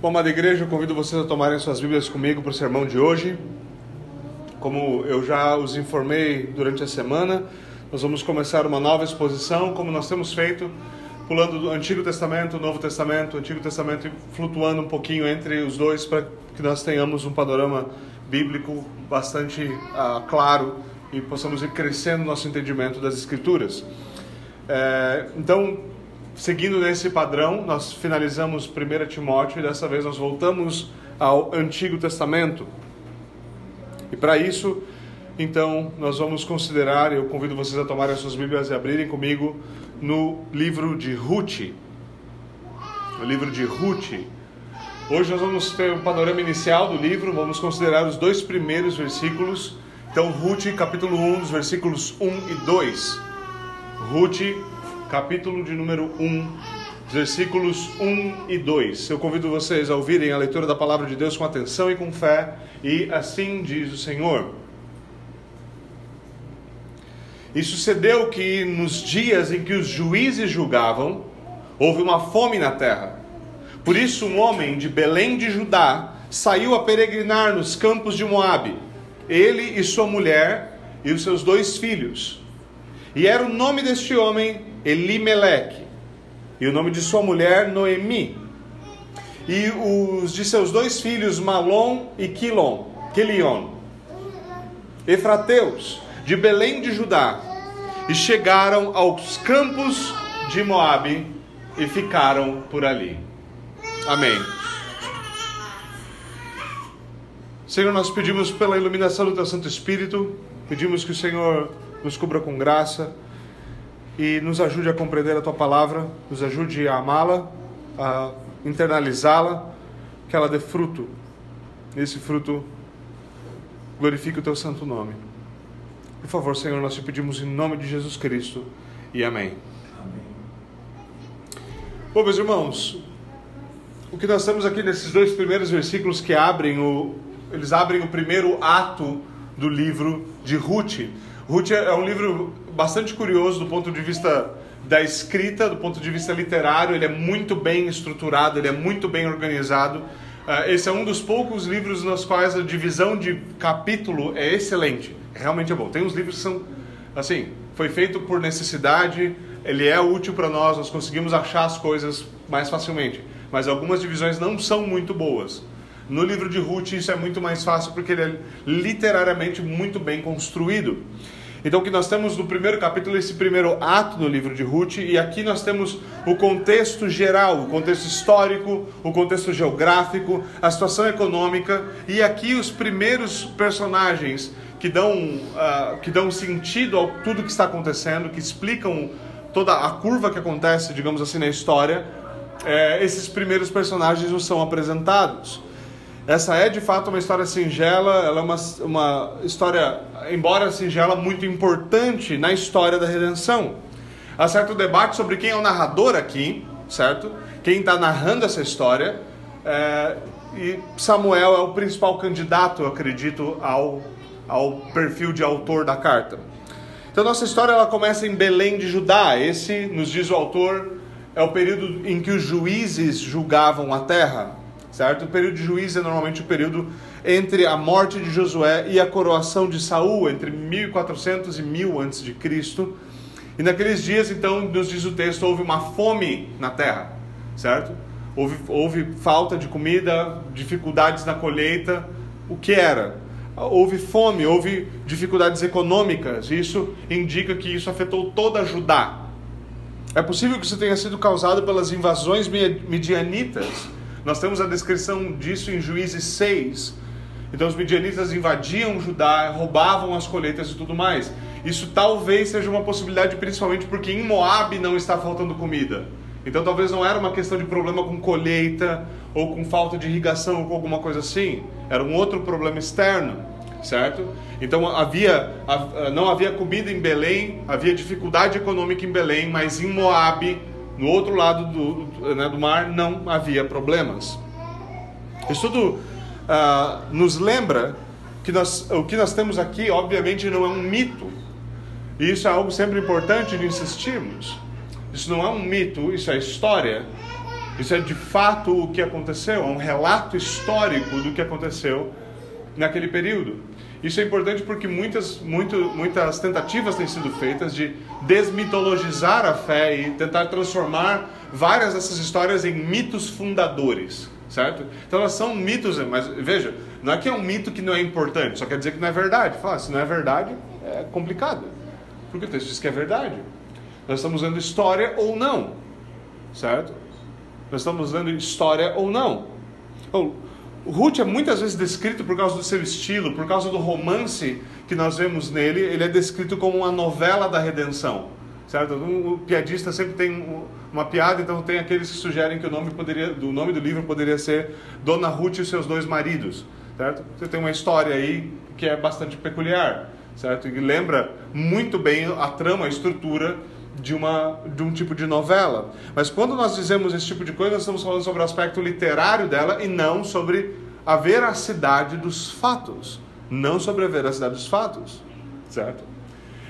Bom, amada igreja, eu convido vocês a tomarem suas Bíblias comigo para o sermão de hoje. Como eu já os informei durante a semana, nós vamos começar uma nova exposição, como nós temos feito, pulando do Antigo Testamento, Novo Testamento, Antigo Testamento e flutuando um pouquinho entre os dois para que nós tenhamos um panorama bíblico bastante uh, claro e possamos ir crescendo nosso entendimento das Escrituras. É, então, seguindo nesse padrão, nós finalizamos 1 Timóteo e dessa vez nós voltamos ao Antigo Testamento. E para isso, então, nós vamos considerar, eu convido vocês a tomarem as suas Bíblias e abrirem comigo no livro de Ruth. O livro de Ruth. Hoje nós vamos ter um panorama inicial do livro, vamos considerar os dois primeiros versículos. Então, Ruth, capítulo 1, dos versículos 1 e 2. Ruth, capítulo de número 1, versículos 1 e 2. Eu convido vocês a ouvirem a leitura da palavra de Deus com atenção e com fé, e assim diz o Senhor. E sucedeu que nos dias em que os juízes julgavam, houve uma fome na terra. Por isso, um homem de Belém de Judá saiu a peregrinar nos campos de Moabe, ele e sua mulher e os seus dois filhos. E era o nome deste homem Elimeleque, e o nome de sua mulher Noemi, e os de seus dois filhos Malom e Quilon, Quilion, Efrateus, de Belém de Judá, e chegaram aos campos de Moabe e ficaram por ali. Amém. Senhor, nós pedimos pela iluminação do Teu Santo Espírito, pedimos que o Senhor nos cubra com graça e nos ajude a compreender a tua palavra, nos ajude a amá-la, a internalizá-la, que ela dê fruto. Esse fruto glorifique o teu santo nome. Por favor, Senhor, nós te pedimos em nome de Jesus Cristo e amém. amém. Bom, meus irmãos, o que nós temos aqui nesses dois primeiros versículos que abrem o, eles abrem o primeiro ato do livro de Ruth. Ruth é um livro bastante curioso do ponto de vista da escrita, do ponto de vista literário, ele é muito bem estruturado, ele é muito bem organizado. Uh, esse é um dos poucos livros nos quais a divisão de capítulo é excelente, realmente é bom. Tem uns livros que são, assim, foi feito por necessidade, ele é útil para nós, nós conseguimos achar as coisas mais facilmente, mas algumas divisões não são muito boas. No livro de Ruth isso é muito mais fácil porque ele é literariamente muito bem construído. Então, o que nós temos no primeiro capítulo, esse primeiro ato do livro de Ruth, e aqui nós temos o contexto geral, o contexto histórico, o contexto geográfico, a situação econômica, e aqui os primeiros personagens que dão, uh, que dão sentido a tudo que está acontecendo, que explicam toda a curva que acontece, digamos assim, na história, é, esses primeiros personagens nos são apresentados. Essa é de fato uma história singela, ela é uma, uma história, embora singela, muito importante na história da redenção. Há certo debate sobre quem é o narrador aqui, certo? Quem está narrando essa história. É, e Samuel é o principal candidato, eu acredito, ao, ao perfil de autor da carta. Então, nossa história ela começa em Belém de Judá. Esse, nos diz o autor, é o período em que os juízes julgavam a terra certo? O período de juízo é normalmente o período entre a morte de Josué e a coroação de Saul, entre 1400 e 1000 antes de Cristo. E naqueles dias, então, nos diz o texto, houve uma fome na terra, certo? Houve, houve falta de comida, dificuldades na colheita. O que era? Houve fome, houve dificuldades econômicas. Isso indica que isso afetou toda a Judá. É possível que isso tenha sido causado pelas invasões midianitas nós temos a descrição disso em Juízes 6. Então os midianitas invadiam Judá, roubavam as colheitas e tudo mais. Isso talvez seja uma possibilidade, principalmente porque em Moab não está faltando comida. Então talvez não era uma questão de problema com colheita ou com falta de irrigação ou com alguma coisa assim. Era um outro problema externo, certo? Então havia não havia comida em Belém, havia dificuldade econômica em Belém, mas em Moab no outro lado do, né, do mar não havia problemas. Isso tudo uh, nos lembra que nós, o que nós temos aqui, obviamente, não é um mito. E isso é algo sempre importante de insistirmos. Isso não é um mito, isso é história. Isso é de fato o que aconteceu, é um relato histórico do que aconteceu naquele período. Isso é importante porque muitas, muito, muitas tentativas têm sido feitas de desmitologizar a fé e tentar transformar várias dessas histórias em mitos fundadores, certo? Então elas são mitos, mas veja, não é que é um mito que não é importante, só quer dizer que não é verdade. Fala, se não é verdade, é complicado, porque o texto diz que é verdade. Nós estamos usando história ou não, certo? Nós estamos usando história ou não. O Ruth é muitas vezes descrito por causa do seu estilo, por causa do romance que nós vemos nele. Ele é descrito como uma novela da redenção, certo? O piadista sempre tem uma piada, então tem aqueles que sugerem que o nome poderia, do nome do livro poderia ser Dona Ruth e seus dois maridos, certo? Você tem uma história aí que é bastante peculiar, certo? E lembra muito bem a trama, a estrutura de, uma, de um tipo de novela. Mas quando nós dizemos esse tipo de coisa, nós estamos falando sobre o aspecto literário dela e não sobre a veracidade dos fatos. Não sobre a veracidade dos fatos, certo?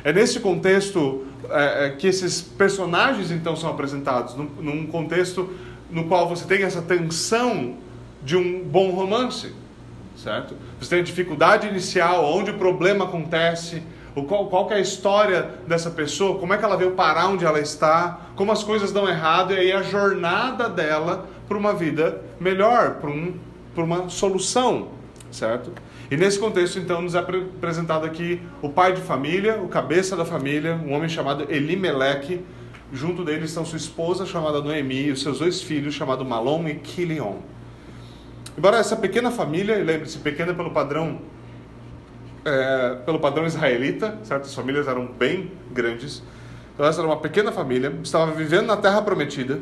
É nesse contexto é, é, que esses personagens então são apresentados, num, num contexto no qual você tem essa tensão de um bom romance, certo? Você tem a dificuldade inicial, onde o problema acontece, qual, qual é a história dessa pessoa, como é que ela veio parar onde ela está, como as coisas dão errado, e aí a jornada dela para uma vida melhor, para um, uma solução, certo? E nesse contexto, então, nos é apresentado aqui o pai de família, o cabeça da família, um homem chamado Elimeleque. Junto dele estão sua esposa, chamada Noemi, e os seus dois filhos, chamados Malom e Kilion. Embora essa pequena família, lembre-se, pequena pelo padrão é, pelo padrão israelita, certas famílias eram bem grandes. Então essa era uma pequena família, estava vivendo na terra prometida.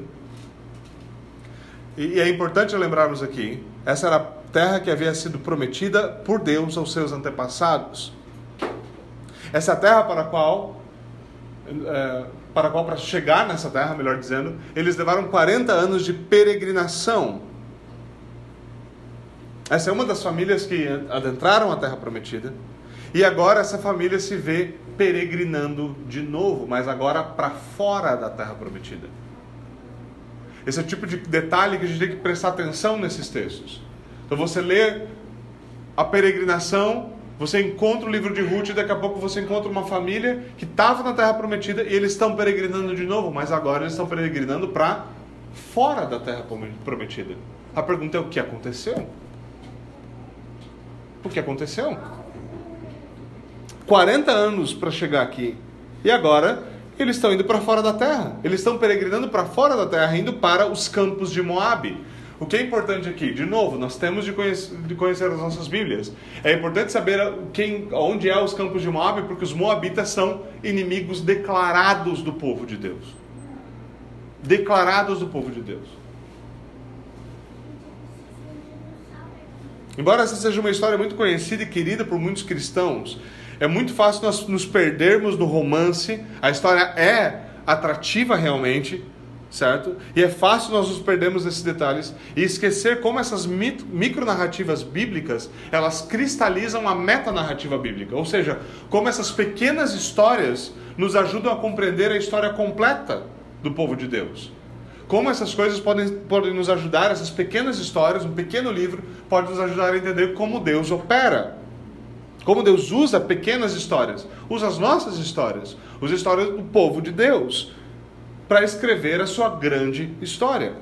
E, e é importante lembrarmos aqui, essa era a terra que havia sido prometida por Deus aos seus antepassados. Essa é terra para a qual, é, para a qual para chegar nessa terra, melhor dizendo, eles levaram 40 anos de peregrinação. Essa é uma das famílias que adentraram a terra prometida. E agora essa família se vê peregrinando de novo, mas agora para fora da terra prometida. Esse é o tipo de detalhe que a gente tem que prestar atenção nesses textos. Então você lê a peregrinação, você encontra o livro de Ruth e daqui a pouco você encontra uma família que estava na terra prometida e eles estão peregrinando de novo, mas agora eles estão peregrinando para fora da terra prometida. A pergunta é o que aconteceu? O que aconteceu? 40 anos para chegar aqui. E agora eles estão indo para fora da terra. Eles estão peregrinando para fora da terra, indo para os campos de Moabe. O que é importante aqui, de novo, nós temos de conhecer, de conhecer as nossas Bíblias. É importante saber quem, onde é os campos de Moabe, porque os moabitas são inimigos declarados do povo de Deus. Declarados do povo de Deus. Embora essa seja uma história muito conhecida e querida por muitos cristãos, é muito fácil nós nos perdermos no romance. A história é atrativa realmente, certo? E é fácil nós nos perdermos nesses detalhes e esquecer como essas micronarrativas bíblicas, elas cristalizam a metanarrativa bíblica. Ou seja, como essas pequenas histórias nos ajudam a compreender a história completa do povo de Deus. Como essas coisas podem, podem nos ajudar, essas pequenas histórias, um pequeno livro, pode nos ajudar a entender como Deus opera. Como Deus usa pequenas histórias, usa as nossas histórias, usa histórias do povo de Deus para escrever a sua grande história.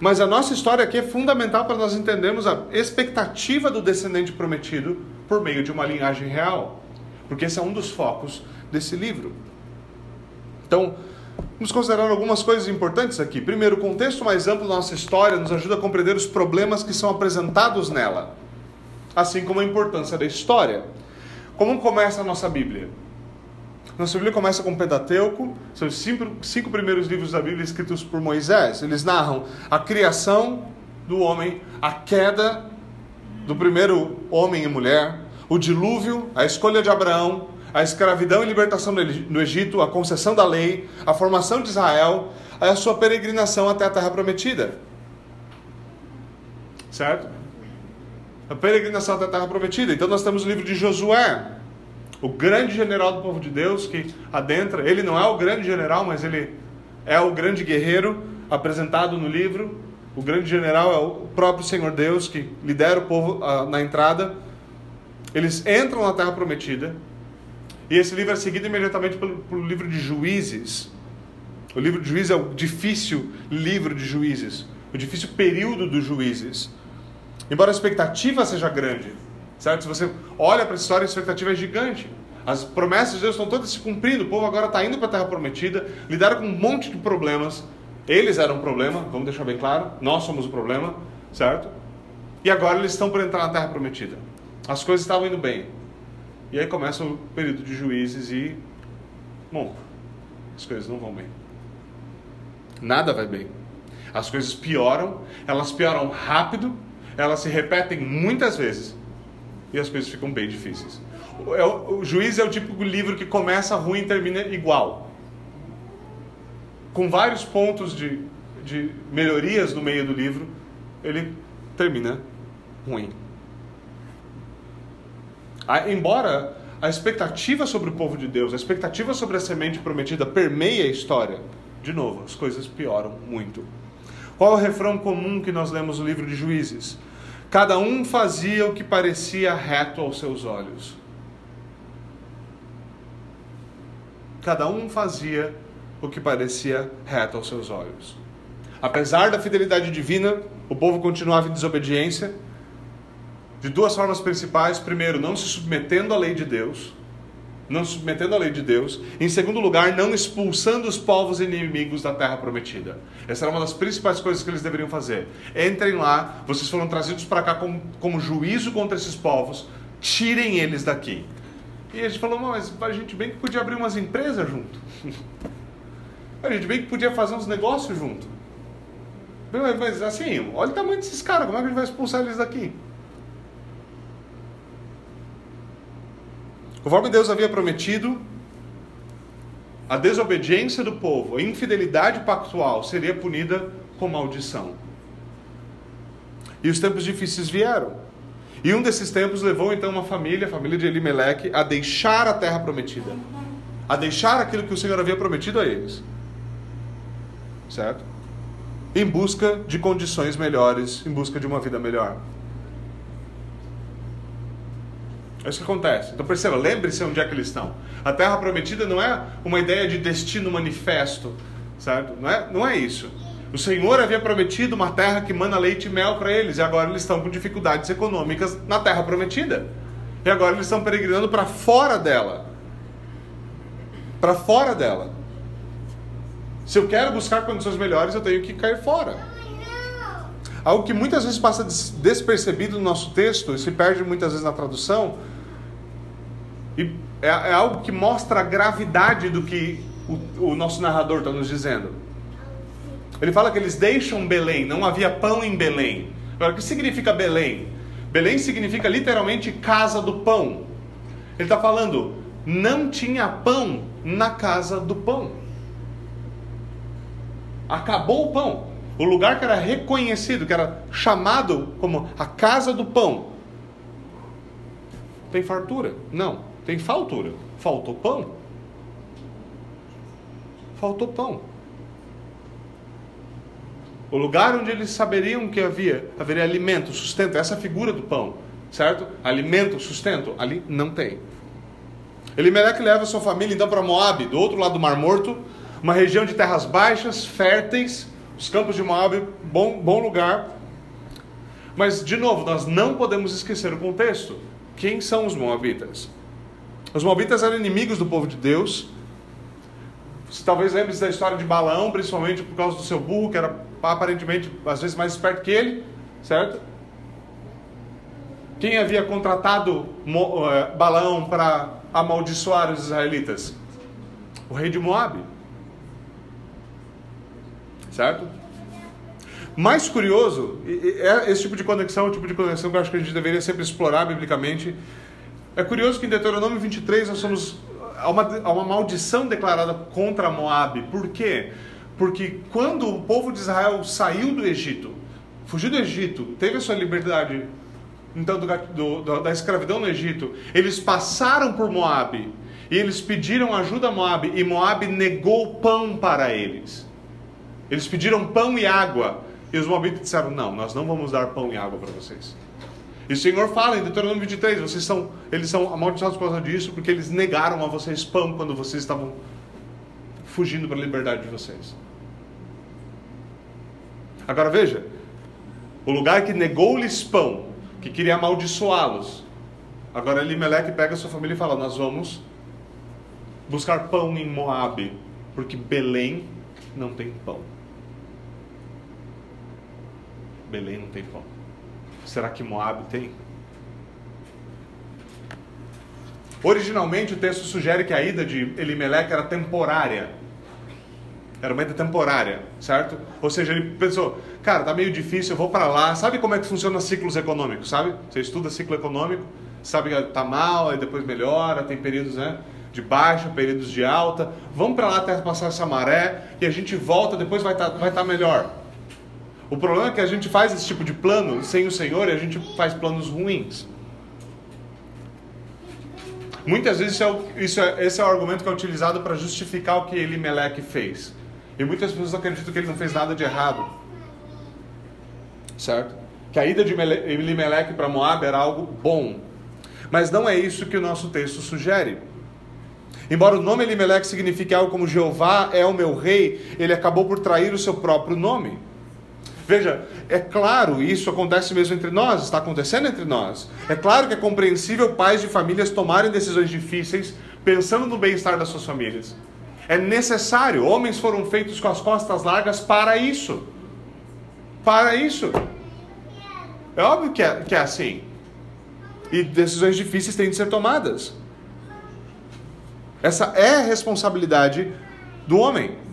Mas a nossa história aqui é fundamental para nós entendermos a expectativa do descendente prometido por meio de uma linhagem real. Porque esse é um dos focos desse livro. Então, vamos considerar algumas coisas importantes aqui. Primeiro, o contexto mais amplo da nossa história nos ajuda a compreender os problemas que são apresentados nela assim como a importância da história. Como começa a nossa Bíblia? Nossa Bíblia começa com o Pentateuco, são os cinco, cinco primeiros livros da Bíblia escritos por Moisés. Eles narram a criação do homem, a queda do primeiro homem e mulher, o dilúvio, a escolha de Abraão, a escravidão e libertação no Egito, a concessão da lei, a formação de Israel, a sua peregrinação até a terra prometida. Certo? a peregrinação até a terra prometida. Então nós temos o livro de Josué, o grande general do povo de Deus que adentra. Ele não é o grande general, mas ele é o grande guerreiro apresentado no livro. O grande general é o próprio Senhor Deus que lidera o povo uh, na entrada. Eles entram na terra prometida. E esse livro é seguido imediatamente pelo, pelo livro de Juízes. O livro de Juízes é o difícil livro de Juízes, o difícil período dos Juízes. Embora a expectativa seja grande, certo? Se você olha para a história, a expectativa é gigante. As promessas de Deus estão todas se cumprindo. O povo agora está indo para a Terra Prometida, lidaram com um monte de problemas. Eles eram o problema, vamos deixar bem claro. Nós somos o problema, certo? E agora eles estão para entrar na Terra Prometida. As coisas estavam indo bem. E aí começa o período de juízes e. Bom, as coisas não vão bem. Nada vai bem. As coisas pioram, elas pioram rápido, elas se repetem muitas vezes e as coisas ficam bem difíceis. O, é o, o juiz é o típico livro que começa ruim e termina igual. Com vários pontos de, de melhorias no meio do livro, ele termina ruim. Ah, embora a expectativa sobre o povo de Deus, a expectativa sobre a semente prometida permeie a história, de novo, as coisas pioram muito. Qual é o refrão comum que nós lemos no livro de Juízes? Cada um fazia o que parecia reto aos seus olhos. Cada um fazia o que parecia reto aos seus olhos. Apesar da fidelidade divina, o povo continuava em desobediência de duas formas principais. Primeiro, não se submetendo à lei de Deus não se submetendo à lei de Deus. Em segundo lugar, não expulsando os povos inimigos da terra prometida. Essa era uma das principais coisas que eles deveriam fazer. Entrem lá, vocês foram trazidos para cá como, como juízo contra esses povos, tirem eles daqui. E a gente falou, mas a gente bem que podia abrir umas empresas junto. A gente bem que podia fazer uns negócios junto. Mas assim, olha o tamanho desses caras, como é que a gente vai expulsar eles daqui? Conforme Deus havia prometido, a desobediência do povo, a infidelidade pactual seria punida com maldição. E os tempos difíceis vieram. E um desses tempos levou então uma família, a família de Elimeleque, a deixar a terra prometida. A deixar aquilo que o Senhor havia prometido a eles. Certo? Em busca de condições melhores, em busca de uma vida melhor. É isso que acontece. Então perceba, lembre-se onde é que eles estão. A terra prometida não é uma ideia de destino manifesto, certo? Não é, não é isso. O Senhor havia prometido uma terra que manda leite e mel para eles, e agora eles estão com dificuldades econômicas na terra prometida. E agora eles estão peregrinando para fora dela. Para fora dela. Se eu quero buscar condições melhores, eu tenho que cair fora. Algo que muitas vezes passa despercebido no nosso texto e se perde muitas vezes na tradução e é, é algo que mostra a gravidade do que o, o nosso narrador está nos dizendo. Ele fala que eles deixam Belém, não havia pão em Belém. Agora, o que significa Belém? Belém significa literalmente casa do pão. Ele está falando, não tinha pão na casa do pão. Acabou o pão. O lugar que era reconhecido, que era chamado como a casa do pão. Tem fartura? Não. Tem faltura. Faltou pão? Faltou pão. O lugar onde eles saberiam que havia, haveria alimento, sustento, essa figura do pão, certo? Alimento, sustento, ali não tem. Elimelec leva sua família então para Moab, do outro lado do Mar Morto, uma região de terras baixas, férteis, os campos de Moab, bom, bom lugar. Mas, de novo, nós não podemos esquecer o contexto. Quem são os Moabitas? Os Moabitas eram inimigos do povo de Deus. Você talvez lembre-se da história de Balaão, principalmente por causa do seu burro, que era aparentemente às vezes mais esperto que ele, certo? Quem havia contratado eh, Balaão para amaldiçoar os israelitas? O rei de Moab. Certo? Mais curioso, é esse tipo de conexão, o tipo de conexão que eu acho que a gente deveria sempre explorar biblicamente, é curioso que em Deuteronômio 23 nós somos há uma, uma maldição declarada contra Moab. Por quê? Porque quando o povo de Israel saiu do Egito, fugiu do Egito, teve a sua liberdade então do, do, da escravidão no Egito, eles passaram por Moab e eles pediram ajuda a Moab e Moab negou pão para eles. Eles pediram pão e água E os moabitas disseram: Não, nós não vamos dar pão e água para vocês. E o Senhor fala em Deuteronômio 23: vocês são, eles são amaldiçoados por causa disso, porque eles negaram a vocês pão quando vocês estavam fugindo para a liberdade de vocês. Agora veja: o lugar que negou-lhes pão, que queria amaldiçoá-los, agora Elimelech pega a sua família e fala: Nós vamos buscar pão em Moabe, porque Belém não tem pão. Belém não tem pão. Será que Moab tem? Originalmente o texto sugere que a ida de Elimelech era temporária. Era uma ida temporária, certo? Ou seja, ele pensou, cara, tá meio difícil, eu vou para lá. Sabe como é que funciona ciclos econômicos, sabe? Você estuda ciclo econômico, sabe que tá mal, aí depois melhora, tem períodos, né? de baixa, períodos de alta. Vamos para lá até passar essa maré e a gente volta, depois vai estar tá, vai tá melhor. O problema é que a gente faz esse tipo de plano sem o Senhor e a gente faz planos ruins. Muitas vezes isso é, isso é, esse é o argumento que é utilizado para justificar o que Elimelech fez. E muitas pessoas acreditam que ele não fez nada de errado. Certo? Que a ida de Elimelech para Moab era algo bom. Mas não é isso que o nosso texto sugere. Embora o nome Elimelech signifique algo como Jeová é o meu rei, ele acabou por trair o seu próprio nome. Veja, é claro, isso acontece mesmo entre nós, está acontecendo entre nós. É claro que é compreensível pais de famílias tomarem decisões difíceis pensando no bem-estar das suas famílias. É necessário, homens foram feitos com as costas largas para isso. Para isso. É óbvio que é, que é assim. E decisões difíceis têm de ser tomadas. Essa é a responsabilidade do homem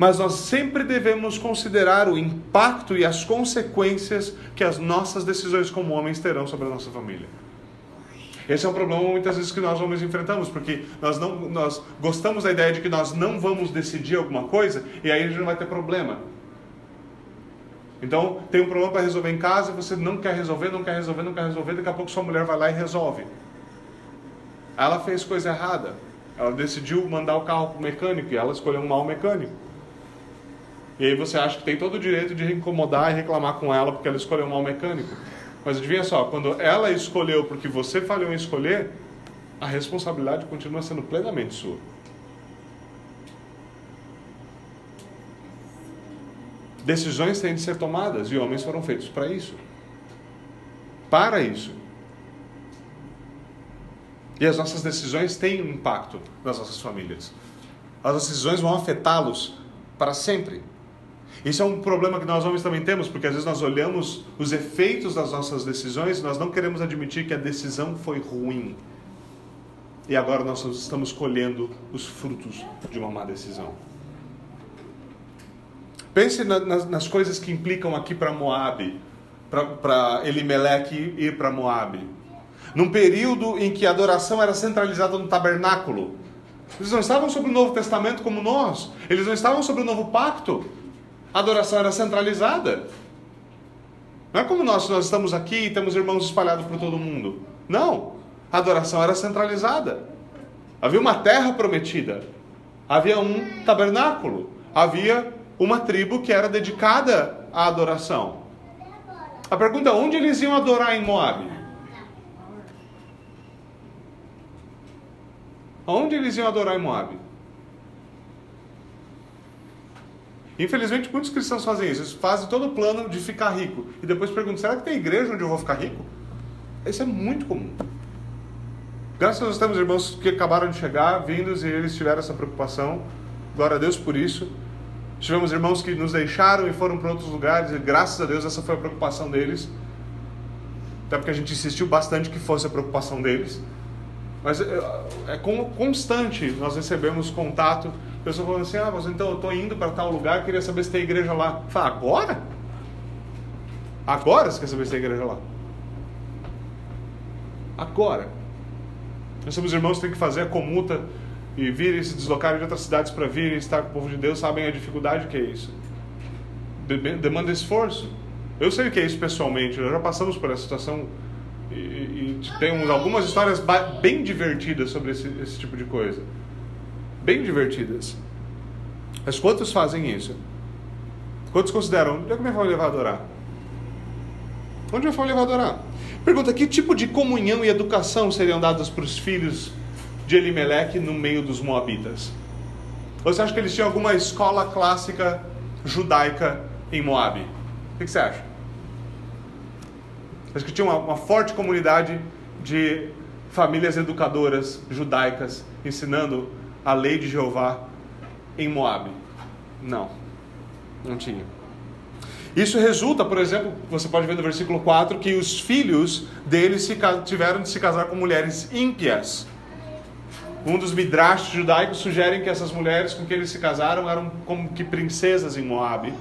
mas nós sempre devemos considerar o impacto e as consequências que as nossas decisões como homens terão sobre a nossa família. Esse é um problema muitas vezes que nós homens enfrentamos, porque nós, não, nós gostamos da ideia de que nós não vamos decidir alguma coisa e aí a gente não vai ter problema. Então, tem um problema para resolver em casa, você não quer resolver, não quer resolver, não quer resolver, daqui a pouco sua mulher vai lá e resolve. Ela fez coisa errada. Ela decidiu mandar o carro para o mecânico e ela escolheu um mau mecânico. E aí você acha que tem todo o direito de incomodar e reclamar com ela porque ela escolheu um mau mecânico. Mas adivinha só, quando ela escolheu porque você falhou em escolher, a responsabilidade continua sendo plenamente sua. Decisões têm de ser tomadas e homens foram feitos para isso. Para isso. E as nossas decisões têm um impacto nas nossas famílias. As decisões vão afetá-los para sempre. Isso é um problema que nós homens também temos, porque às vezes nós olhamos os efeitos das nossas decisões e nós não queremos admitir que a decisão foi ruim. E agora nós estamos colhendo os frutos de uma má decisão. Pense na, nas, nas, coisas que implicam aqui para Moab, para Elimelech ir para Moab. Num período em que a adoração era centralizada no tabernáculo. Eles não estavam sobre o Novo Testamento como nós. Eles não estavam sobre o Novo Pacto. A adoração era centralizada. Não é como nós, nós estamos aqui e temos irmãos espalhados por todo mundo. Não. A adoração era centralizada. Havia uma terra prometida. Havia um tabernáculo. Havia uma tribo que era dedicada à adoração. A pergunta é: onde eles iam adorar em Moab? Onde eles iam adorar em Moab? Infelizmente, muitos cristãos fazem isso. Eles fazem todo o plano de ficar rico. E depois perguntam: será que tem igreja onde eu vou ficar rico? Isso é muito comum. Graças a Deus temos irmãos que acabaram de chegar, vindos, e eles tiveram essa preocupação. Glória a Deus por isso. Tivemos irmãos que nos deixaram e foram para outros lugares, e graças a Deus essa foi a preocupação deles. Até porque a gente insistiu bastante que fosse a preocupação deles. Mas é, é constante, nós recebemos contato a pessoa falando assim, ah, mas então eu estou indo para tal lugar, queria saber se tem igreja lá. Fala, agora? Agora você quer saber se tem igreja lá? Agora. Nós somos irmãos que têm que fazer a comuta e vir e se deslocar de outras cidades para vir e estar com o povo de Deus, sabem a dificuldade que é isso. Demanda esforço. Eu sei o que é isso pessoalmente, nós já passamos por essa situação e, e temos algumas histórias bem divertidas sobre esse, esse tipo de coisa bem divertidas. Mas quantos fazem isso? Quantos consideram? Onde é que minha família vai adorar? Onde minha família vai adorar? Pergunta: que tipo de comunhão e educação seriam dadas para os filhos de Elimeleque no meio dos Moabitas? Você acha que eles tinham alguma escola clássica judaica em Moab? O que você acha? Acho que tinha uma, uma forte comunidade de famílias educadoras judaicas ensinando a lei de Jeová em Moab. Não, não tinha. Isso resulta, por exemplo, você pode ver no versículo 4, que os filhos deles se, tiveram de se casar com mulheres ímpias. Um dos midrash judaicos sugere que essas mulheres com quem eles se casaram eram como que princesas em Moab.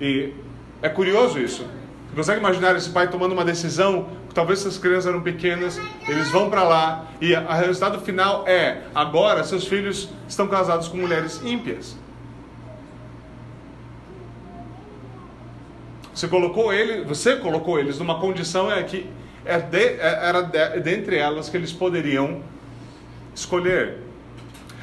E é curioso isso. Você consegue imaginar esse pai tomando uma decisão? Talvez essas crianças eram pequenas, eles vão para lá e o resultado final é: agora seus filhos estão casados com mulheres ímpias. Você colocou ele, você colocou eles numa condição é que é é, era de, dentre elas que eles poderiam escolher.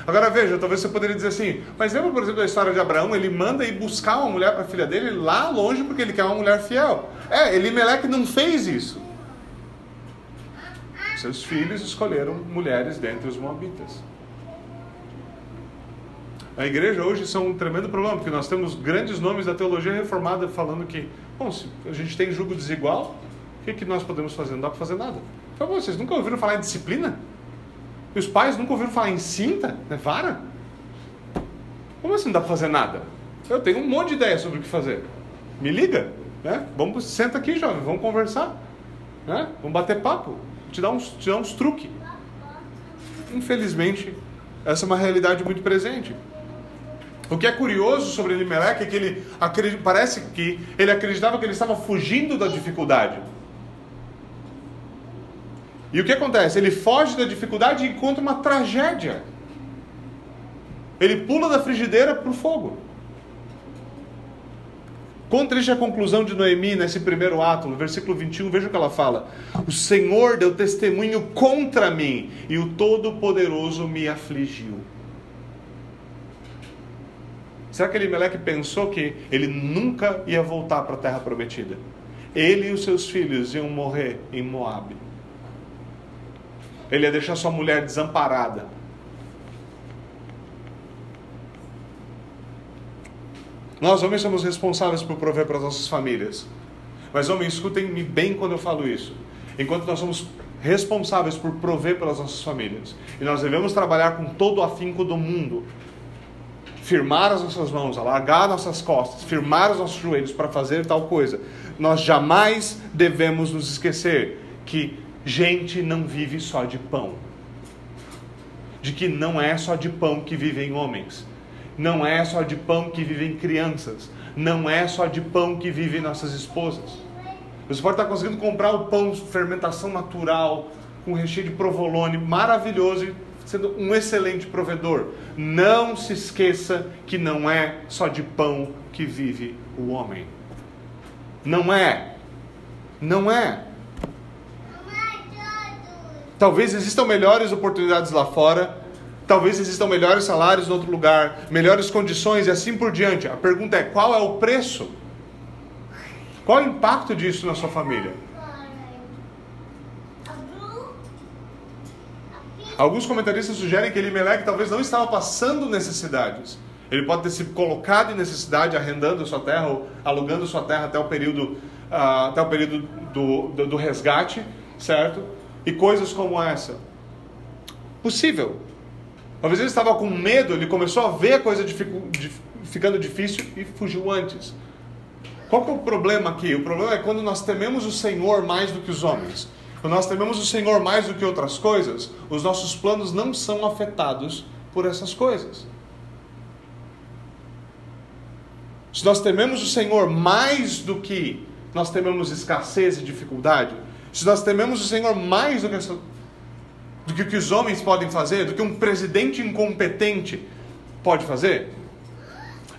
Agora veja, talvez você poderia dizer assim, mas lembra, por exemplo, da história de Abraão? Ele manda ir buscar uma mulher para a filha dele lá longe porque ele quer uma mulher fiel. É, Elimelec não fez isso. Seus filhos escolheram mulheres dentre os moabitas. A igreja hoje são um tremendo problema, porque nós temos grandes nomes da teologia reformada falando que, bom, se a gente tem julgo desigual, o que, que nós podemos fazer? Não dá para fazer nada. Por vocês nunca ouviram falar em disciplina? E os pais nunca ouviram falar em cinta, né? Vara? Como assim não dá para fazer nada? Eu tenho um monte de ideia sobre o que fazer. Me liga, né? Vamos, senta aqui, jovem, vamos conversar. Né? Vamos bater papo. Te dar uns, te dar uns truques. Infelizmente, essa é uma realidade muito presente. O que é curioso sobre Elimelech é que ele parece que ele acreditava que ele estava fugindo da dificuldade. E o que acontece? Ele foge da dificuldade e encontra uma tragédia. Ele pula da frigideira para o fogo. Quão triste a conclusão de Noemi nesse primeiro ato, no versículo 21, veja o que ela fala. O Senhor deu testemunho contra mim e o Todo-Poderoso me afligiu. Será que Elimelech pensou que ele nunca ia voltar para a terra prometida? Ele e os seus filhos iam morrer em Moabe. Ele ia deixar sua mulher desamparada. Nós, homens, somos responsáveis por prover para as nossas famílias. Mas, homens, escutem-me bem quando eu falo isso. Enquanto nós somos responsáveis por prover pelas nossas famílias, e nós devemos trabalhar com todo o afinco do mundo, firmar as nossas mãos, alargar nossas costas, firmar os nossos joelhos para fazer tal coisa, nós jamais devemos nos esquecer que gente não vive só de pão. De que não é só de pão que vivem homens. Não é só de pão que vivem crianças. Não é só de pão que vivem nossas esposas. Você pode estar conseguindo comprar o pão fermentação natural, com recheio de provolone, maravilhoso, sendo um excelente provedor. Não se esqueça que não é só de pão que vive o homem. Não é. Não é. Talvez existam melhores oportunidades lá fora, talvez existam melhores salários em outro lugar, melhores condições e assim por diante. A pergunta é: qual é o preço? Qual é o impacto disso na sua família? Alguns comentaristas sugerem que Elimelech talvez não estava passando necessidades. Ele pode ter se colocado em necessidade, arrendando sua terra ou alugando sua terra até o período, uh, até o período do, do, do resgate, certo? e coisas como essa? Possível. Talvez ele estava com medo, ele começou a ver a coisa ficando difícil e fugiu antes. Qual que é o problema aqui? O problema é quando nós tememos o Senhor mais do que os homens. Quando nós tememos o Senhor mais do que outras coisas, os nossos planos não são afetados por essas coisas. Se nós tememos o Senhor mais do que nós tememos escassez e dificuldade, se nós tememos o Senhor mais do que, do que que os homens podem fazer, do que um presidente incompetente pode fazer,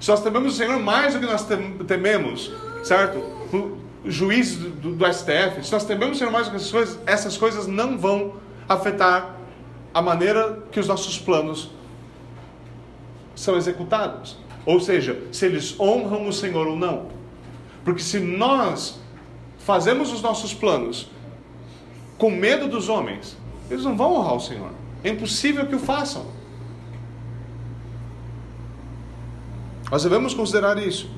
se nós tememos o Senhor mais do que nós tememos, certo? O juiz do, do, do STF, se nós tememos o Senhor mais do que essas coisas, essas coisas não vão afetar a maneira que os nossos planos são executados. Ou seja, se eles honram o Senhor ou não. Porque se nós fazemos os nossos planos com medo dos homens, eles não vão honrar o Senhor. É impossível que o façam. Nós devemos considerar isso.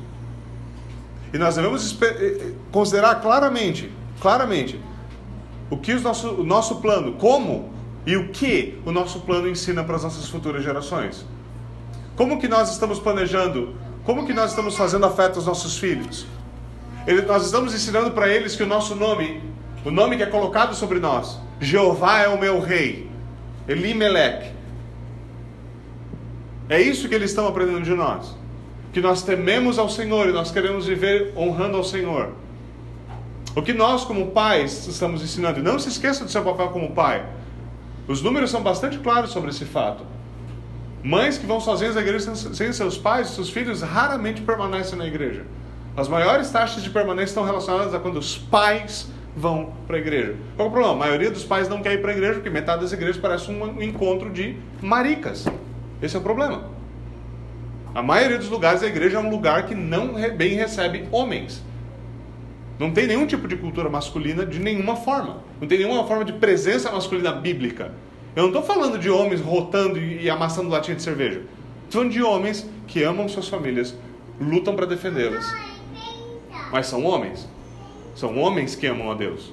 E nós devemos eh, eh, considerar claramente, claramente, o que o nosso, o nosso plano, como e o que o nosso plano ensina para as nossas futuras gerações. Como que nós estamos planejando? Como que nós estamos fazendo afeto aos nossos filhos? Ele, nós estamos ensinando para eles que o nosso nome, o nome que é colocado sobre nós, Jeová é o meu rei, Elimelech. É isso que eles estão aprendendo de nós. Que nós tememos ao Senhor e nós queremos viver honrando ao Senhor. O que nós, como pais, estamos ensinando. Não se esqueça do seu papel como pai. Os números são bastante claros sobre esse fato. Mães que vão sozinhas à igreja sem seus pais, seus filhos raramente permanecem na igreja. As maiores taxas de permanência estão relacionadas a quando os pais vão para a igreja. Qual é o problema? A maioria dos pais não quer ir para a igreja porque metade das igrejas parece um encontro de maricas. Esse é o problema. A maioria dos lugares da igreja é um lugar que não bem recebe homens. Não tem nenhum tipo de cultura masculina de nenhuma forma. Não tem nenhuma forma de presença masculina bíblica. Eu não estou falando de homens rotando e amassando latinha de cerveja. Estou falando de homens que amam suas famílias, lutam para defendê-las. Mas são homens. São homens que amam a Deus.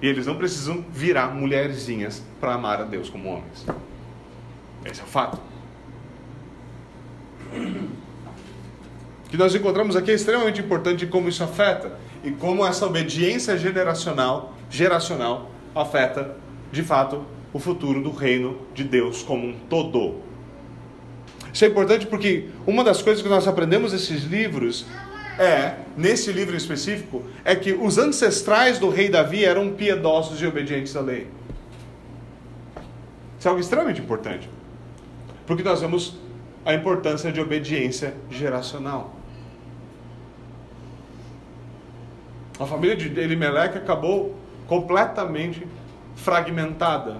E eles não precisam virar mulherzinhas para amar a Deus como homens. Esse é o fato. O que nós encontramos aqui é extremamente importante como isso afeta e como essa obediência geracional, geracional afeta, de fato, o futuro do reino de Deus como um todo. Isso é importante porque uma das coisas que nós aprendemos nesses livros é, nesse livro específico, é que os ancestrais do rei Davi eram piedosos e obedientes à lei. Isso é algo extremamente importante. Porque nós vemos a importância de obediência geracional. A família de Elimelech acabou completamente fragmentada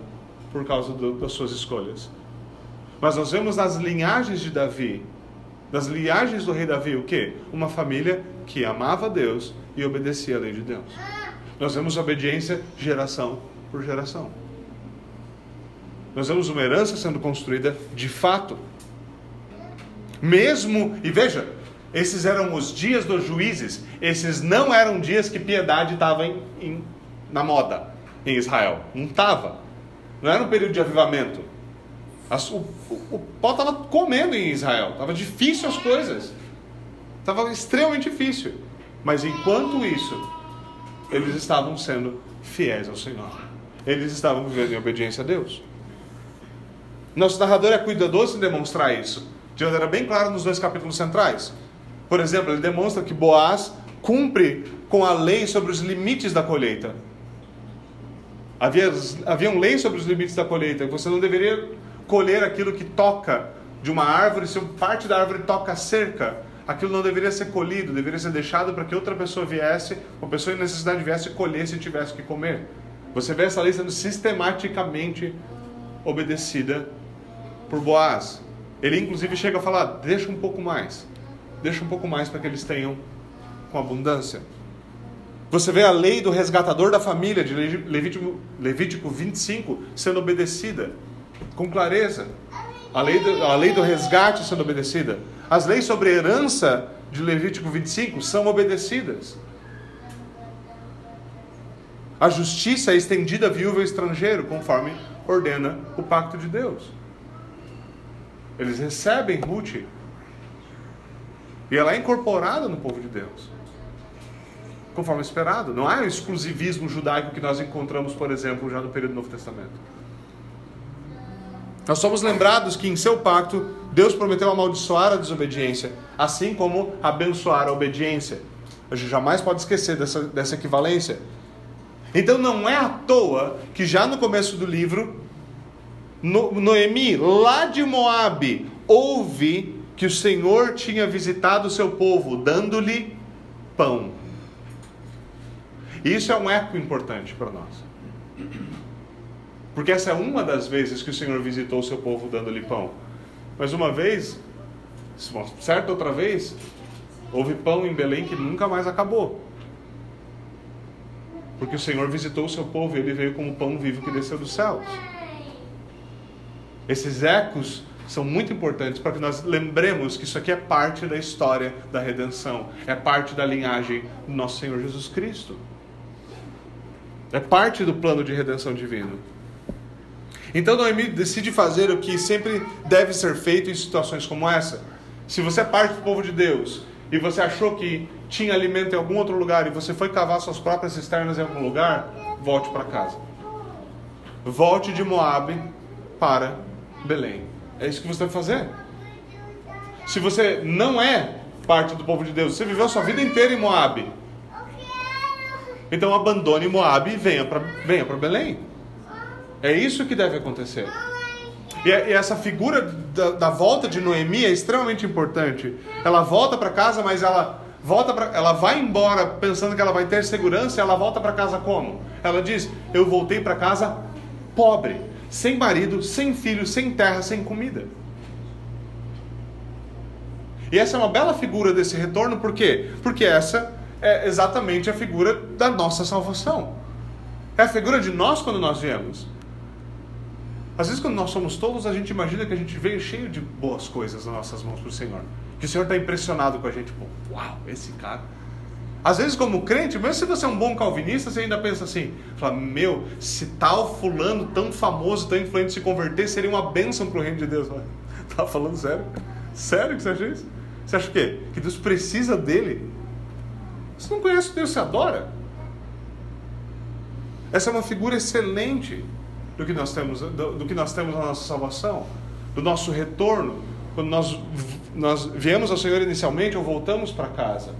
por causa do, das suas escolhas. Mas nós vemos nas linhagens de Davi, nas linhagens do rei Davi, o que? Uma família que amava Deus e obedecia à lei de Deus. Nós vemos obediência geração por geração. Nós vemos uma herança sendo construída de fato. Mesmo, e veja, esses eram os dias dos juízes, esses não eram dias que piedade estava em, em, na moda em Israel. Não estava. Não era um período de avivamento. As, o, o, pau estava comendo em Israel. Estava difícil as coisas. Estava extremamente difícil. Mas enquanto isso, eles estavam sendo fiéis ao Senhor. Eles estavam vivendo em obediência a Deus. Nosso narrador é cuidadoso em demonstrar isso. De maneira bem clara nos dois capítulos centrais. Por exemplo, ele demonstra que Boaz cumpre com a lei sobre os limites da colheita. Havia, havia um lei sobre os limites da colheita. Você não deveria colher aquilo que toca de uma árvore, se parte da árvore toca a cerca, aquilo não deveria ser colhido, deveria ser deixado para que outra pessoa viesse, uma pessoa em necessidade viesse colher se tivesse que comer. Você vê essa lei sendo sistematicamente obedecida por Boaz. Ele inclusive chega a falar: deixa um pouco mais, deixa um pouco mais para que eles tenham com abundância. Você vê a lei do resgatador da família, de Levítico, Levítico 25, sendo obedecida com clareza. A lei, do, a lei do resgate sendo obedecida. As leis sobre herança de Levítico 25 são obedecidas. A justiça é estendida a viúva e estrangeiro, conforme ordena o pacto de Deus. Eles recebem Ruth e ela é incorporada no povo de Deus conforme esperado. Não há o exclusivismo judaico que nós encontramos, por exemplo, já no período do Novo Testamento. Nós somos lembrados que em seu pacto Deus prometeu amaldiçoar a desobediência, assim como abençoar a obediência. A gente jamais pode esquecer dessa, dessa equivalência. Então não é à toa que já no começo do livro, Noemi, lá de Moabe, ouve que o Senhor tinha visitado o seu povo, dando-lhe pão. Isso é um eco importante para nós. Porque essa é uma das vezes que o Senhor visitou o seu povo dando-lhe pão. Mas uma vez, certa outra vez, houve pão em Belém que nunca mais acabou. Porque o Senhor visitou o seu povo e ele veio como pão vivo que desceu dos céus. Esses ecos são muito importantes para que nós lembremos que isso aqui é parte da história da redenção, é parte da linhagem do nosso Senhor Jesus Cristo. É parte do plano de redenção divino. Então Noemi decide fazer o que sempre deve ser feito em situações como essa. Se você é parte do povo de Deus e você achou que tinha alimento em algum outro lugar e você foi cavar suas próprias cisternas em algum lugar, volte para casa. Volte de Moabe para Belém. É isso que você deve fazer. Se você não é parte do povo de Deus, você viveu sua vida inteira em Moabe. Então abandone Moabe e venha para venha Belém. É isso que deve acontecer. E, essa figura da, da, volta de Noemi é extremamente importante. Ela volta para casa, mas ela volta pra, ela vai embora pensando que ela vai ter segurança. E ela volta para casa como? Ela diz: Eu voltei para casa pobre, sem marido, sem filho, sem terra, sem comida. E essa é uma bela figura desse retorno, por quê? Porque essa é exatamente a figura da nossa salvação. É a figura de nós quando nós viemos. Às vezes, quando nós somos tolos, a gente imagina que a gente veio cheio de boas coisas nas nossas mãos para o Senhor. Que o Senhor está impressionado com a gente. Pô, uau, esse cara. Às vezes, como crente, mesmo se você é um bom calvinista, você ainda pensa assim: fala, meu, se tal fulano tão famoso, tão influente se converter, seria uma bênção para o reino de Deus. Tá falando sério? Sério que você acha isso? Você acha o quê? Que Deus precisa dele? Você não conhece Deus, você adora? Essa é uma figura excelente do que nós temos, do, do que nós temos na nossa salvação, do nosso retorno, quando nós, nós viemos ao Senhor inicialmente ou voltamos para casa.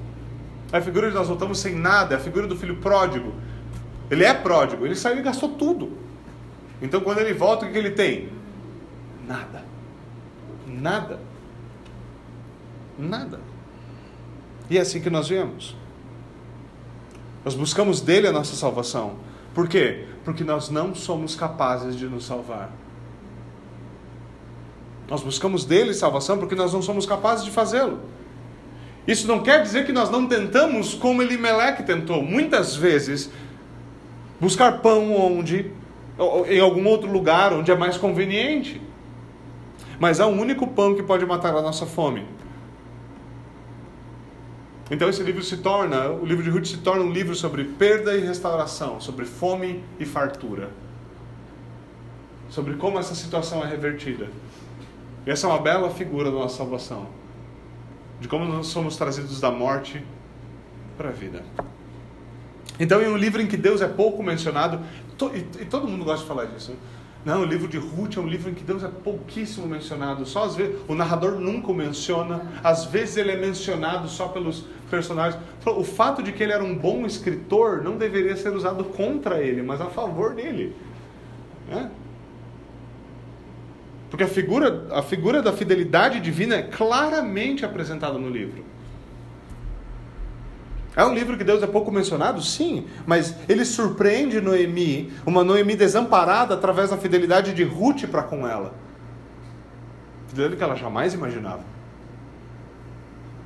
A figura de nós voltamos sem nada, é a figura do filho pródigo. Ele é pródigo, ele saiu e gastou tudo. Então quando ele volta, o que ele tem? Nada. Nada. Nada. E é assim que nós viemos. Nós buscamos dele a nossa salvação. Por quê? Porque nós não somos capazes de nos salvar. Nós buscamos dele salvação porque nós não somos capazes de fazê-lo. Isso não quer dizer que nós não tentamos como Elimelec tentou. Muitas vezes, buscar pão onde, em algum outro lugar onde é mais conveniente. Mas há um único pão que pode matar a nossa fome. Então esse livro se torna, o livro de Ruth se torna um livro sobre perda e restauração, sobre fome e fartura. Sobre como essa situação é revertida. E essa é uma bela figura da nossa salvação. De como nós somos trazidos da morte para a vida. Então, em um livro em que Deus é pouco mencionado, e todo mundo gosta de falar disso, né? Não, o livro de Ruth é um livro em que Deus é pouquíssimo mencionado. Só às vezes o narrador nunca o menciona. Às vezes ele é mencionado só pelos personagens. O fato de que ele era um bom escritor não deveria ser usado contra ele, mas a favor dele. Né? Porque a figura, a figura da fidelidade divina é claramente apresentada no livro. É um livro que Deus é pouco mencionado? Sim, mas ele surpreende Noemi, uma Noemi desamparada através da fidelidade de Ruth para com ela. Fidelidade que ela jamais imaginava.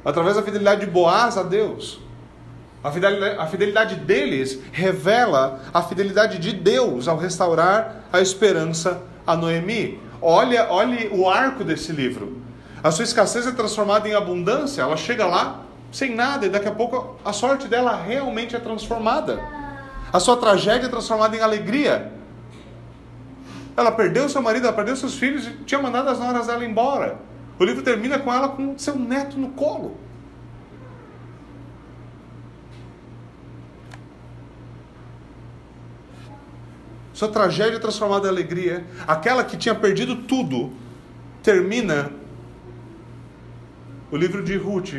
Através da fidelidade de Boaz a Deus. A fidelidade, a fidelidade deles revela a fidelidade de Deus ao restaurar a esperança a Noemi. Olha, olhe o arco desse livro. A sua escassez é transformada em abundância. Ela chega lá, sem nada, e daqui a pouco a sorte dela realmente é transformada. A sua tragédia é transformada em alegria. Ela perdeu seu marido, ela perdeu seus filhos e tinha mandado as noras dela embora. O livro termina com ela com seu neto no colo. Sua tragédia é transformada em alegria. Aquela que tinha perdido tudo termina o livro de Ruth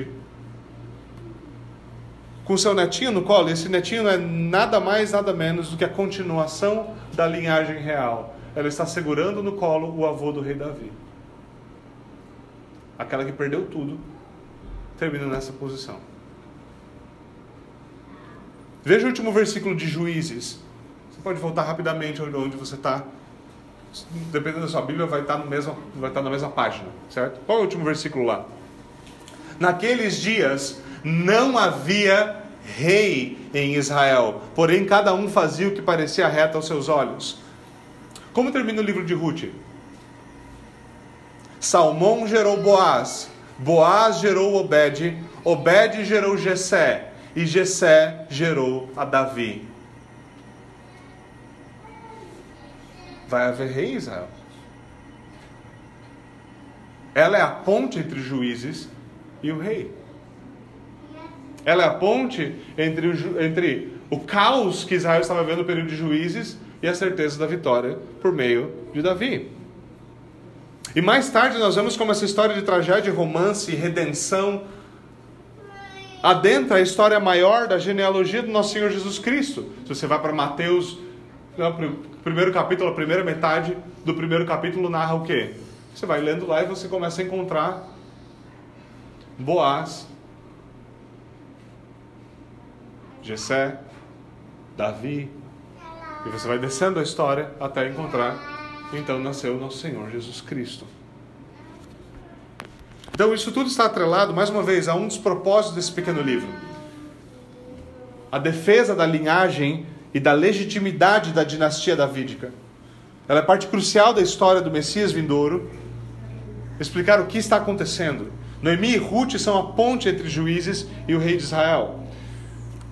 com seu netinho no colo. Esse netinho é nada mais, nada menos do que a continuação da linhagem real. Ela está segurando no colo o avô do rei Davi. Aquela que perdeu tudo, termina nessa posição. Veja o último versículo de Juízes. Você pode voltar rapidamente onde você está. Dependendo da sua Bíblia, vai estar, no mesmo, vai estar na mesma página, certo? Qual é o último versículo lá? naqueles dias não havia rei em Israel, porém cada um fazia o que parecia reto aos seus olhos. Como termina o livro de Ruth? Salmão gerou Boaz, Boaz gerou Obed, Obed gerou Jessé, e Jessé gerou a Davi. Vai haver rei Israel. Ela é a ponte entre juízes e o rei. Ela é a ponte entre o, entre o caos que Israel estava vendo no período de juízes e a certeza da vitória por meio de Davi. E mais tarde nós vemos como essa história de tragédia, romance e redenção adentra a história maior da genealogia do nosso Senhor Jesus Cristo. Se você vai para Mateus, primeiro capítulo, a primeira metade do primeiro capítulo narra o quê? Você vai lendo lá e você começa a encontrar Boaz, Jessé, Davi, e você vai descendo a história até encontrar então nasceu nosso Senhor Jesus Cristo. Então isso tudo está atrelado, mais uma vez, a um dos propósitos desse pequeno livro. A defesa da linhagem e da legitimidade da dinastia davídica. Ela é parte crucial da história do Messias vindouro. Explicar o que está acontecendo. Noemi e Ruth são a ponte entre juízes e o rei de Israel.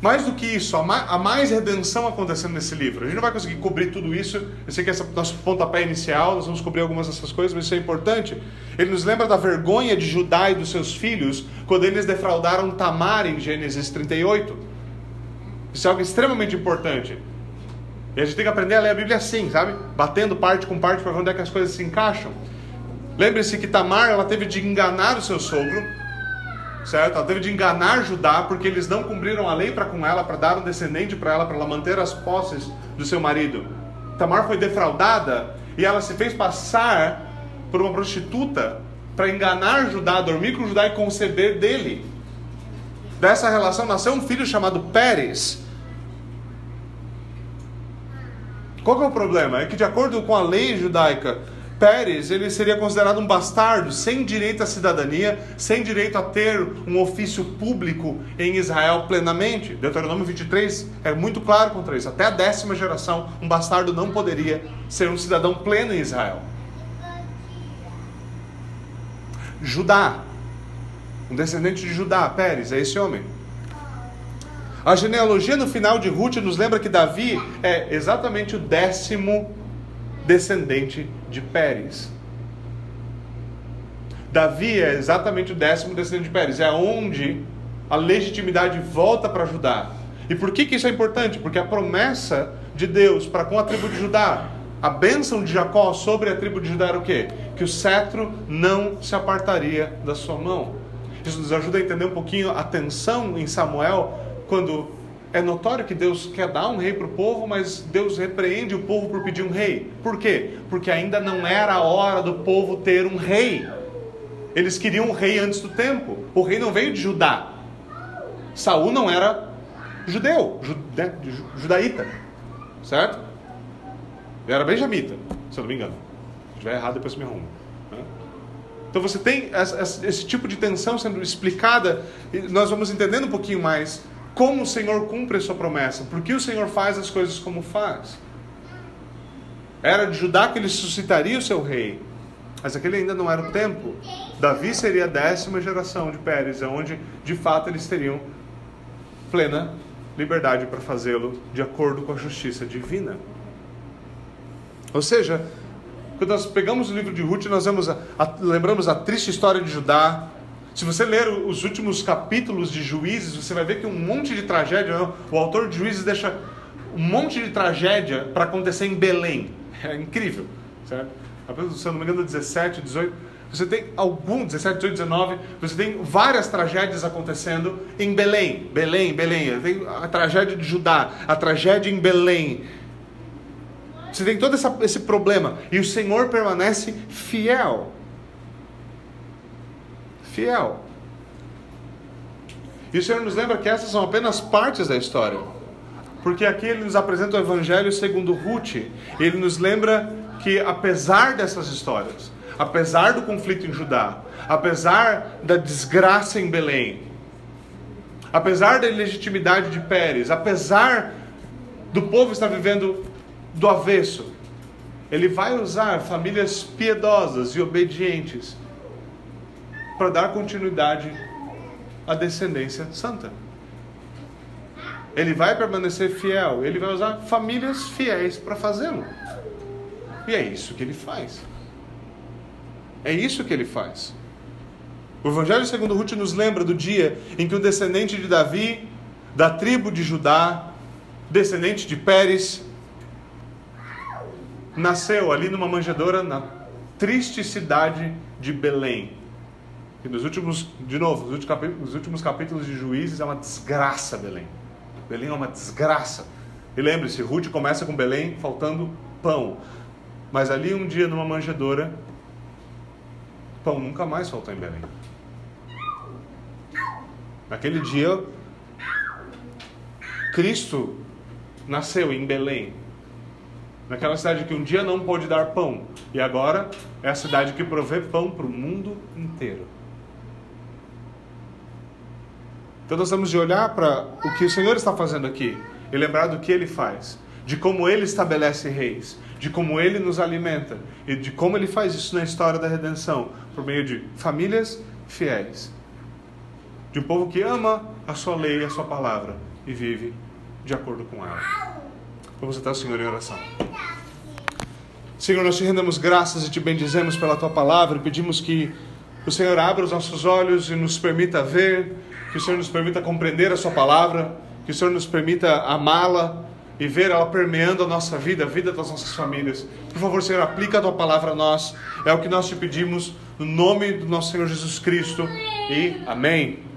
Mais do que isso, há mais redenção acontecendo nesse livro. A gente não vai conseguir cobrir tudo isso. Eu sei que esse é o nosso pontapé inicial, nós vamos cobrir algumas dessas coisas, mas isso é importante. Ele nos lembra da vergonha de Judá e dos seus filhos quando eles defraudaram Tamar em Gênesis 38. Isso é algo extremamente importante. E a gente tem que aprender a ler a Bíblia assim, sabe? Batendo parte com parte para ver onde é que as coisas se encaixam. Lembre-se que Tamar ela teve de enganar o seu sogro certo? Ela teve de enganar Judá porque eles não cumpriram a lei para com ela, para dar um descendente para ela, para ela manter as posses do seu marido. Tamar foi defraudada e ela se fez passar por uma prostituta para enganar Judá, dormir com Judá e conceber dele. Dessa relação nasceu um filho chamado Pérez. Qual é o problema? É que de acordo com a lei judaica, Pérez, ele seria considerado um bastardo, sem direito à cidadania, sem direito a ter um ofício público em Israel plenamente. Deuteronômio 23 é muito claro contra isso. Até a décima geração, um bastardo não poderia ser um cidadão pleno em Israel. Judá, um descendente de Judá, Pérez, é esse homem. A genealogia no final de Ruth nos lembra que Davi é exatamente o décimo descendente de Pérez. Davi é exatamente o décimo descendente de Pérez, é onde a legitimidade volta para Judá. E por que, que isso é importante? Porque a promessa de Deus para com a tribo de Judá, a bênção de Jacó sobre a tribo de Judá era o quê? Que o cetro não se apartaria da sua mão. Isso nos ajuda a entender um pouquinho a tensão em Samuel, quando é notório que Deus quer dar um rei para o povo, mas Deus repreende o povo por pedir um rei. Por quê? Porque ainda não era a hora do povo ter um rei. Eles queriam um rei antes do tempo. O rei não veio de Judá. Saul não era judeu, né, judaíta, certo? Ele era benjamita, se eu não me engano. Se estiver errado, depois me arruma. Né? Então você tem esse tipo de tensão sendo explicada, e nós vamos entendendo um pouquinho mais como o Senhor cumpre a sua promessa, por que o Senhor faz as coisas como faz. Era de Judá que ele suscitaria o seu rei, mas aquele ainda não era o tempo. Davi seria a décima geração de Pérez, onde de fato eles teriam plena liberdade para fazê-lo de acordo com a justiça divina. Ou seja, quando nós pegamos o livro de Ruth, nós vemos a, a, lembramos a triste história de Judá, se você ler os últimos capítulos de Juízes, você vai ver que um monte de tragédia, o autor de Juízes deixa um monte de tragédia para acontecer em Belém. É incrível, certo? Se eu não me engano, 17, 18, você tem algum, 17, 18, 19, você tem várias tragédias acontecendo em Belém. Belém, Belém. Tem a tragédia de Judá, a tragédia em Belém. Você tem todo essa, esse problema. E o Senhor permanece fiel fiel. E o Senhor nos lembra que essas são apenas partes da história. Porque aqui ele nos apresenta o Evangelho segundo Ruth. Ele nos lembra que apesar dessas histórias, apesar do conflito em Judá, apesar da desgraça em Belém, apesar da ilegitimidade de Pérez, apesar do povo estar vivendo do avesso, ele vai usar famílias piedosas e obedientes para dar continuidade à descendência santa. Ele vai permanecer fiel, ele vai usar famílias fiéis para fazê-lo. E é isso que ele faz. É isso que ele faz. O Evangelho segundo Ruth nos lembra do dia em que o descendente de Davi, da tribo de Judá, descendente de Pérez, nasceu ali numa manjedoura na triste cidade de Belém. E nos últimos, de novo, nos últimos, capítulos, nos últimos capítulos de Juízes é uma desgraça Belém. Belém é uma desgraça. E lembre-se, Ruth começa com Belém faltando pão. Mas ali um dia numa manjedoura, pão nunca mais faltou em Belém. Naquele dia, Cristo nasceu em Belém. Naquela cidade que um dia não pôde dar pão. E agora é a cidade que provê pão para o mundo inteiro. Então nós temos de olhar para o que o Senhor está fazendo aqui e lembrar do que Ele faz, de como Ele estabelece reis, de como Ele nos alimenta e de como Ele faz isso na história da redenção por meio de famílias fiéis, de um povo que ama a Sua lei e a Sua palavra e vive de acordo com ela. Vamos até o Senhor em oração. Senhor, nós te rendemos graças e te bendizemos pela tua palavra e pedimos que o Senhor abra os nossos olhos e nos permita ver que o Senhor nos permita compreender a Sua palavra, que o Senhor nos permita amá-la e ver ela permeando a nossa vida, a vida das nossas famílias. Por favor, Senhor, aplica a Tua palavra a nós. É o que nós te pedimos, no nome do nosso Senhor Jesus Cristo. E amém.